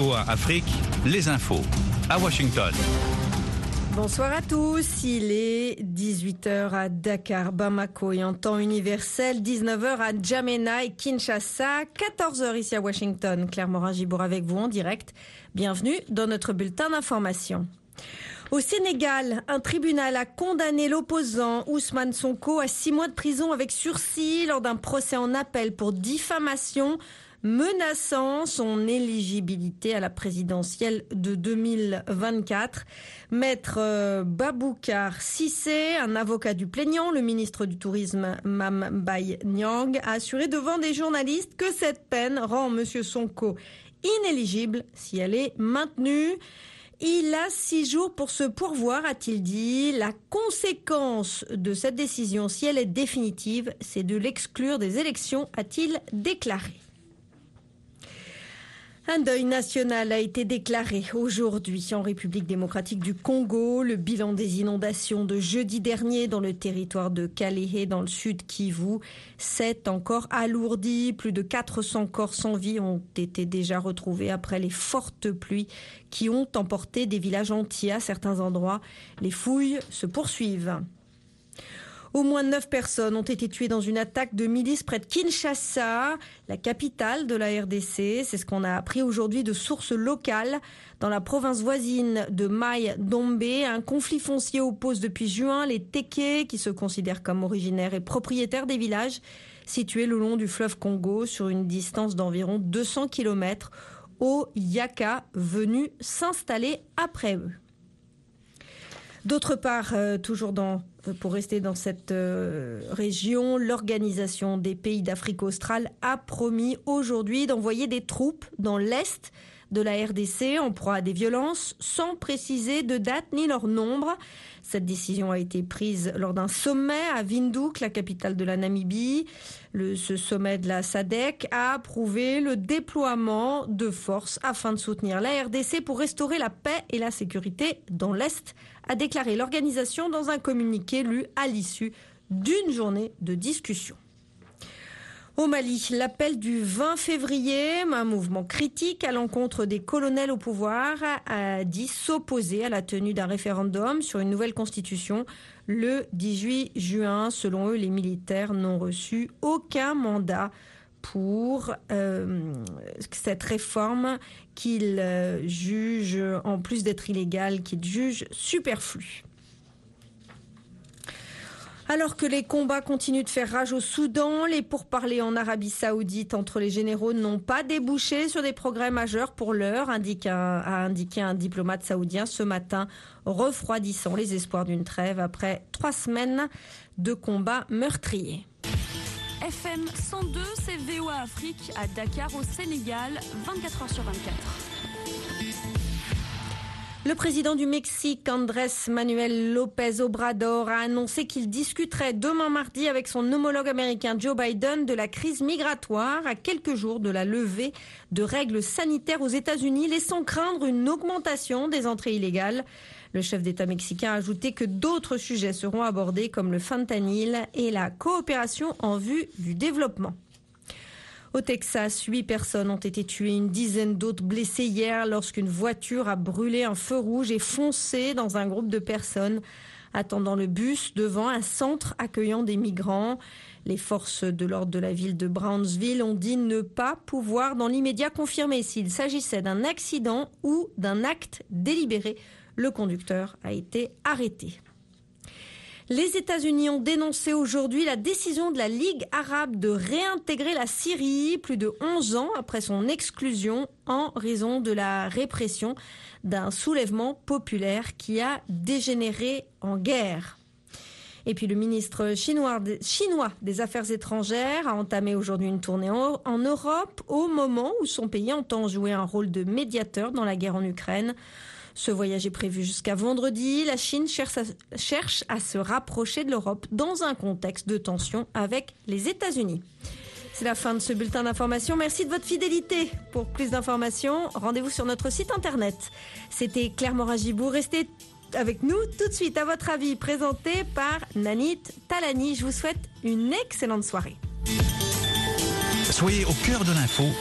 Afrique, les infos. À Washington. Bonsoir à tous, il est 18h à Dakar, Bamako et en temps universel, 19h à Djamena et Kinshasa, 14h ici à Washington. Claire Morin-Gibour avec vous en direct. Bienvenue dans notre bulletin d'information. Au Sénégal, un tribunal a condamné l'opposant Ousmane Sonko à six mois de prison avec sursis lors d'un procès en appel pour diffamation menaçant son éligibilité à la présidentielle de 2024. Maître euh, Baboukar Sissé, un avocat du plaignant, le ministre du Tourisme Mam Bay Nyang, a assuré devant des journalistes que cette peine rend M. Sonko inéligible si elle est maintenue. Il a six jours pour se pourvoir, a-t-il dit. La conséquence de cette décision, si elle est définitive, c'est de l'exclure des élections, a-t-il déclaré. Un deuil national a été déclaré aujourd'hui en République démocratique du Congo. Le bilan des inondations de jeudi dernier dans le territoire de Kalehe dans le sud Kivu s'est encore alourdi. Plus de 400 corps sans vie ont été déjà retrouvés après les fortes pluies qui ont emporté des villages entiers à certains endroits. Les fouilles se poursuivent. Au moins neuf personnes ont été tuées dans une attaque de milices près de Kinshasa, la capitale de la RDC. C'est ce qu'on a appris aujourd'hui de sources locales. Dans la province voisine de Maï Dombe, un conflit foncier oppose depuis juin les Teke, qui se considèrent comme originaires et propriétaires des villages situés le long du fleuve Congo sur une distance d'environ 200 km aux Yaka venus s'installer après eux. D'autre part, euh, toujours dans, pour rester dans cette euh, région, l'Organisation des pays d'Afrique australe a promis aujourd'hui d'envoyer des troupes dans l'Est de la RDC en proie à des violences sans préciser de date ni leur nombre. Cette décision a été prise lors d'un sommet à Windhoek, la capitale de la Namibie. Ce sommet de la SADC a approuvé le déploiement de forces afin de soutenir la RDC pour restaurer la paix et la sécurité dans l'Est, a déclaré l'organisation dans un communiqué lu à l'issue d'une journée de discussion. Au Mali, l'appel du 20 février, un mouvement critique à l'encontre des colonels au pouvoir, a dit s'opposer à la tenue d'un référendum sur une nouvelle constitution le 18 juin. Selon eux, les militaires n'ont reçu aucun mandat pour euh, cette réforme qu'ils euh, jugent, en plus d'être illégale, qu'ils jugent superflue. Alors que les combats continuent de faire rage au Soudan, les pourparlers en Arabie Saoudite entre les généraux n'ont pas débouché sur des progrès majeurs pour l'heure, a indiqué un diplomate saoudien ce matin, refroidissant les espoirs d'une trêve après trois semaines de combats meurtriers. FM 102, c'est VOA Afrique à Dakar au Sénégal, 24 h sur 24. Le président du Mexique, Andrés Manuel López Obrador, a annoncé qu'il discuterait demain mardi avec son homologue américain Joe Biden de la crise migratoire à quelques jours de la levée de règles sanitaires aux États-Unis, laissant craindre une augmentation des entrées illégales. Le chef d'État mexicain a ajouté que d'autres sujets seront abordés comme le fentanyl et la coopération en vue du développement. Au Texas, huit personnes ont été tuées, une dizaine d'autres blessées hier lorsqu'une voiture a brûlé un feu rouge et foncé dans un groupe de personnes attendant le bus devant un centre accueillant des migrants. Les forces de l'ordre de la ville de Brownsville ont dit ne pas pouvoir dans l'immédiat confirmer s'il s'agissait d'un accident ou d'un acte délibéré. Le conducteur a été arrêté. Les États-Unis ont dénoncé aujourd'hui la décision de la Ligue arabe de réintégrer la Syrie plus de 11 ans après son exclusion en raison de la répression d'un soulèvement populaire qui a dégénéré en guerre. Et puis le ministre chinois, des Affaires étrangères a entamé aujourd'hui une tournée en Europe au moment où son pays entend jouer un rôle de médiateur dans la guerre en Ukraine. Ce voyage est prévu jusqu'à vendredi. La Chine cherche à, se rapprocher de l'Europe dans un contexte de tension avec les États-Unis. C'est la fin de ce bulletin d'information. Merci de votre fidélité. Pour plus d'informations, rendez-vous sur notre site internet. C'était Claire Moragibou. Restez avec nous tout de suite à votre avis, présenté par Nanit Talani. Je vous souhaite une excellente soirée. Soyez au cœur de l'info